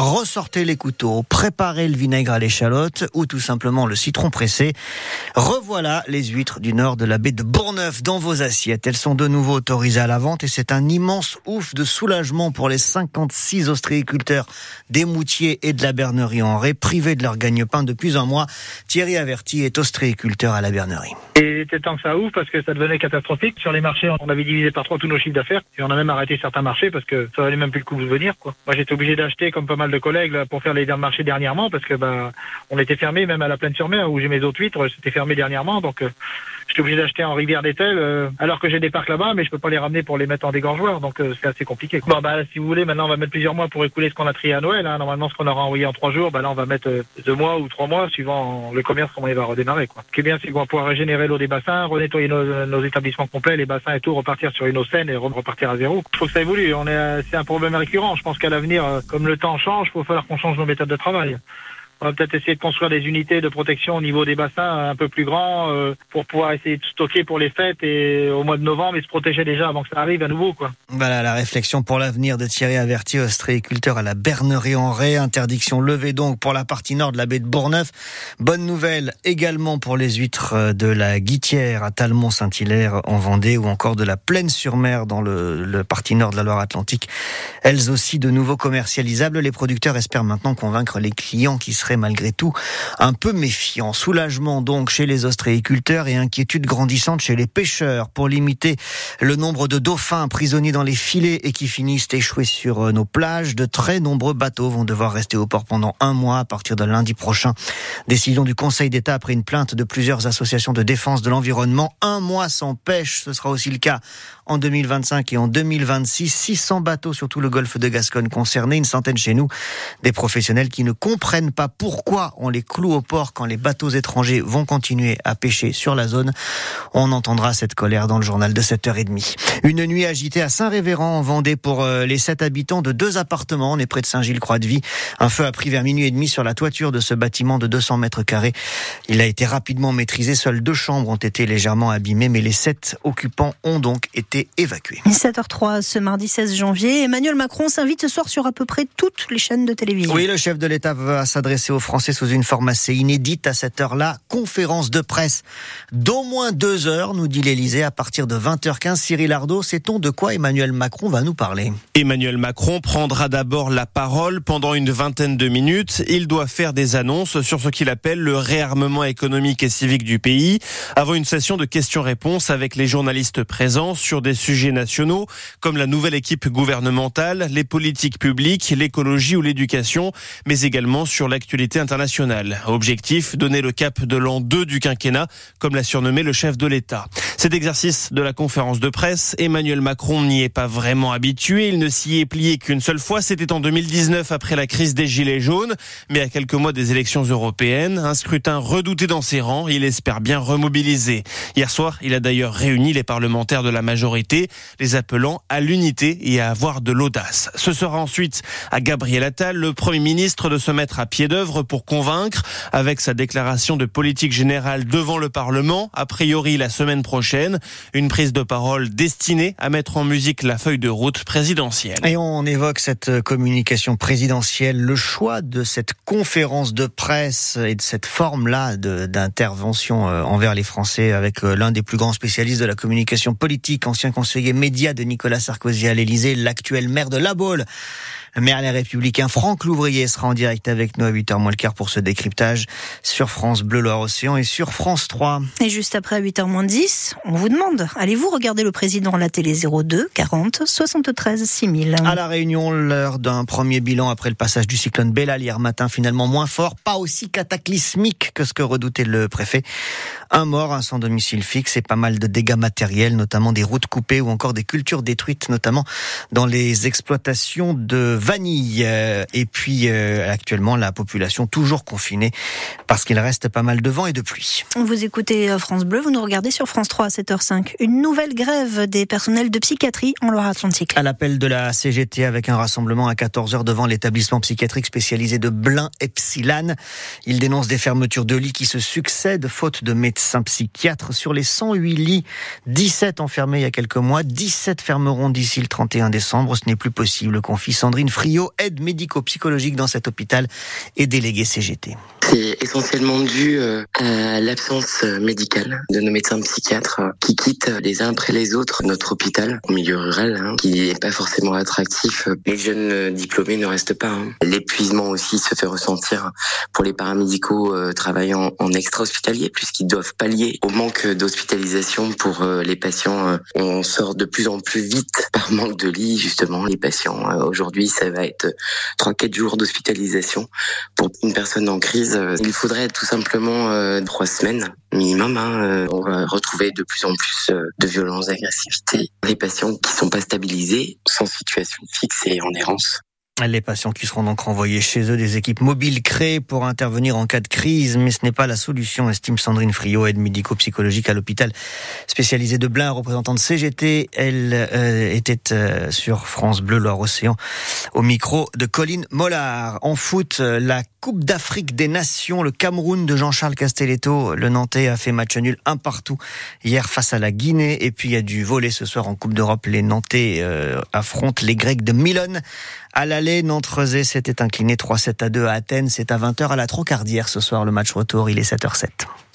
ressortez les couteaux, préparez le vinaigre à l'échalote ou tout simplement le citron pressé. Revoilà les huîtres du nord de la baie de Bourneuf dans vos assiettes. Elles sont de nouveau autorisées à la vente et c'est un immense ouf de soulagement pour les 56 ostréiculteurs des Moutiers et de la Bernerie en Ré, privés de leur gagne-pain depuis un mois. Thierry Averti est ostréiculteur à la Bernerie. Et il était temps que ça ouvre parce que ça devenait catastrophique. Sur les marchés, on avait divisé par trois tous nos chiffres d'affaires et on a même arrêté certains marchés parce que ça valait même plus le coup de venir. Quoi. Moi, j'étais obligé d'acheter comme pas mal de collègues pour faire les marchés dernièrement parce que bah, on était fermé même à la plaine sur mer où j'ai mes autres huîtres, c'était fermé dernièrement. Donc, euh, j'étais obligé d'acheter en rivière d'Etel euh, alors que j'ai des parcs là-bas, mais je peux pas les ramener pour les mettre en dégorgeoir. Donc, euh, c'est assez compliqué. Bon, bah, si vous voulez, maintenant, on va mettre plusieurs mois pour écouler ce qu'on a trié à Noël. Hein. Normalement, ce qu'on aura envoyé en trois jours, bah, là, on va mettre euh, deux mois ou trois mois suivant le commerce comment il va redémarrer. Quoi. Ce qui est bien, c'est qu'on va pouvoir régénérer l'eau des bassins, renettoyer nos, établissements complets, les bassins et tout, repartir sur une eau saine et repartir à zéro. Je trouve que ça évolue. On est, c'est un problème récurrent. Je pense qu'à l'avenir, comme le temps change, il va falloir qu'on change nos méthodes de travail. On va peut-être essayer de construire des unités de protection au niveau des bassins un peu plus grands euh, pour pouvoir essayer de stocker pour les fêtes et au mois de novembre et se protéger déjà avant que ça arrive à nouveau. Quoi. Voilà la réflexion pour l'avenir de Thierry Averti, ostréiculteur à la Bernerie en Ré. Interdiction levée donc pour la partie nord de la baie de Bourneuf. Bonne nouvelle également pour les huîtres de la Guitière à Talmont-Saint-Hilaire en Vendée ou encore de la Plaine-sur-Mer dans le, le partie nord de la Loire-Atlantique. Elles aussi de nouveau commercialisables. Les producteurs espèrent maintenant convaincre les clients qui seraient malgré tout un peu méfiant. Soulagement donc chez les ostréiculteurs et inquiétude grandissante chez les pêcheurs pour limiter le nombre de dauphins prisonniers dans les filets et qui finissent échoués sur euh, nos plages. De très nombreux bateaux vont devoir rester au port pendant un mois à partir de lundi prochain. Décision du Conseil d'État après une plainte de plusieurs associations de défense de l'environnement. Un mois sans pêche, ce sera aussi le cas en 2025 et en 2026. 600 bateaux sur tout le golfe de Gascogne concernés, une centaine chez nous. Des professionnels qui ne comprennent pas pourquoi on les cloue au port quand les bateaux étrangers vont continuer à pêcher sur la zone. On entendra cette colère dans le journal de 7h30. Une nuit agitée à Saint-Révérend en Vendée pour euh, les sept habitants de deux appartements. On est près de Saint-Gilles-Croix-de-Vie. Un feu a pris vers minuit et demi sur la toiture de ce bâtiment de 200 mètres carrés. Il a été rapidement maîtrisé. Seules deux chambres ont été légèrement abîmées, mais les sept occupants ont donc été évacués. 7h03 ce mardi 16 janvier. Emmanuel Macron s'invite ce soir sur à peu près toutes les chaînes de télévision. Oui, le chef de l'État va s'adresser aux Français sous une forme assez inédite à cette heure-là. Conférence de presse d'au moins deux heures, nous dit l'Élysée, à partir de 20h15. Cyril Ardo, sait-on de quoi Emmanuel Macron va nous parler Emmanuel Macron prendra d'abord la parole pendant une vingtaine de minutes. Il doit faire des annonces sur ce qu'il appelle le réarmement économique et civique du pays, avant une session de questions-réponses avec les journalistes présents sur des sujets nationaux comme la nouvelle équipe gouvernementale, les politiques publiques, l'écologie ou l'éducation, mais également sur l'actualité internationale. Objectif, donner le cap de l'an 2 du quinquennat, comme l'a surnommé le chef de l'État. Cet exercice de la conférence de presse, Emmanuel Macron n'y est pas vraiment habitué. Il ne s'y est plié qu'une seule fois. C'était en 2019 après la crise des Gilets jaunes. Mais à quelques mois des élections européennes, un scrutin redouté dans ses rangs, il espère bien remobiliser. Hier soir, il a d'ailleurs réuni les parlementaires de la majorité, les appelant à l'unité et à avoir de l'audace. Ce sera ensuite à Gabriel Attal, le Premier ministre, de se mettre à pied d'œuvre pour convaincre avec sa déclaration de politique générale devant le Parlement, a priori la semaine prochaine. Une prise de parole destinée à mettre en musique la feuille de route présidentielle. Et on évoque cette communication présidentielle, le choix de cette conférence de presse et de cette forme-là d'intervention euh, envers les Français avec euh, l'un des plus grands spécialistes de la communication politique, ancien conseiller média de Nicolas Sarkozy à l'Élysée, l'actuel maire de La Baule. Maire Les Républicains, Franck Louvrier, sera en direct avec nous à 8h moins le quart pour ce décryptage sur France Bleu Loire-Océan et sur France 3. Et juste après à 8h moins 10, on vous demande, allez-vous regarder le président à la télé 02 40 73 6000 À la Réunion, l'heure d'un premier bilan après le passage du cyclone Bellal hier matin, finalement moins fort, pas aussi cataclysmique que ce que redoutait le préfet. Un mort, un sans domicile fixe et pas mal de dégâts matériels, notamment des routes coupées ou encore des cultures détruites, notamment dans les exploitations de vanille. Euh, et puis euh, actuellement, la population toujours confinée parce qu'il reste pas mal de vent et de pluie. Vous écoutez euh, France Bleu, vous nous regardez sur France 3 à 7h05. Une nouvelle grève des personnels de psychiatrie en Loire-Atlantique. À l'appel de la CGT avec un rassemblement à 14h devant l'établissement psychiatrique spécialisé de Blain-Epsilane. Il dénonce des fermetures de lits qui se succèdent faute de médecins psychiatres. Sur les 108 lits, 17 enfermés il y a quelques mois, 17 fermeront d'ici le 31 décembre. Ce n'est plus possible, confie Sandrine Friot, aide médico-psychologique dans cet hôpital et déléguée CGT. C'est essentiellement dû euh, à l'absence médicale de nos médecins psychiatres euh, qui quittent les uns après les autres notre hôpital au milieu rural, hein, qui n'est pas forcément attractif. Les jeunes diplômés ne restent pas. Hein. L'épuisement aussi se fait ressentir pour les paramédicaux euh, travaillant en extra-hospitalier, puisqu'ils doivent pallier au manque d'hospitalisation pour les patients. On sort de plus en plus vite par manque de lits, justement. Les patients, aujourd'hui, ça va être 3-4 jours d'hospitalisation pour une personne en crise euh, il faudrait tout simplement euh, trois semaines minimum. Hein, euh, on va retrouver de plus en plus de violences, d'agressivité. Les patients qui sont pas stabilisés, sans situation fixe et en errance. Les patients qui seront donc renvoyés chez eux, des équipes mobiles créées pour intervenir en cas de crise, mais ce n'est pas la solution, estime Sandrine Friot, aide médico-psychologique à l'hôpital spécialisé de Blain, représentant de CGT. Elle euh, était euh, sur France Bleu Loire-Océan au micro de Colline Mollard. En foot, euh, la Coupe d'Afrique des Nations, le Cameroun de Jean-Charles Castelletto, le Nantais a fait match nul un partout hier face à la Guinée. Et puis il y a du volet ce soir en Coupe d'Europe. Les Nantais affrontent les Grecs de Milan. À l'aller, Nantes-Rezé s'était incliné 3-7 à 2 à Athènes. C'est à 20h à la Trocardière ce soir le match retour. Il est 7h07.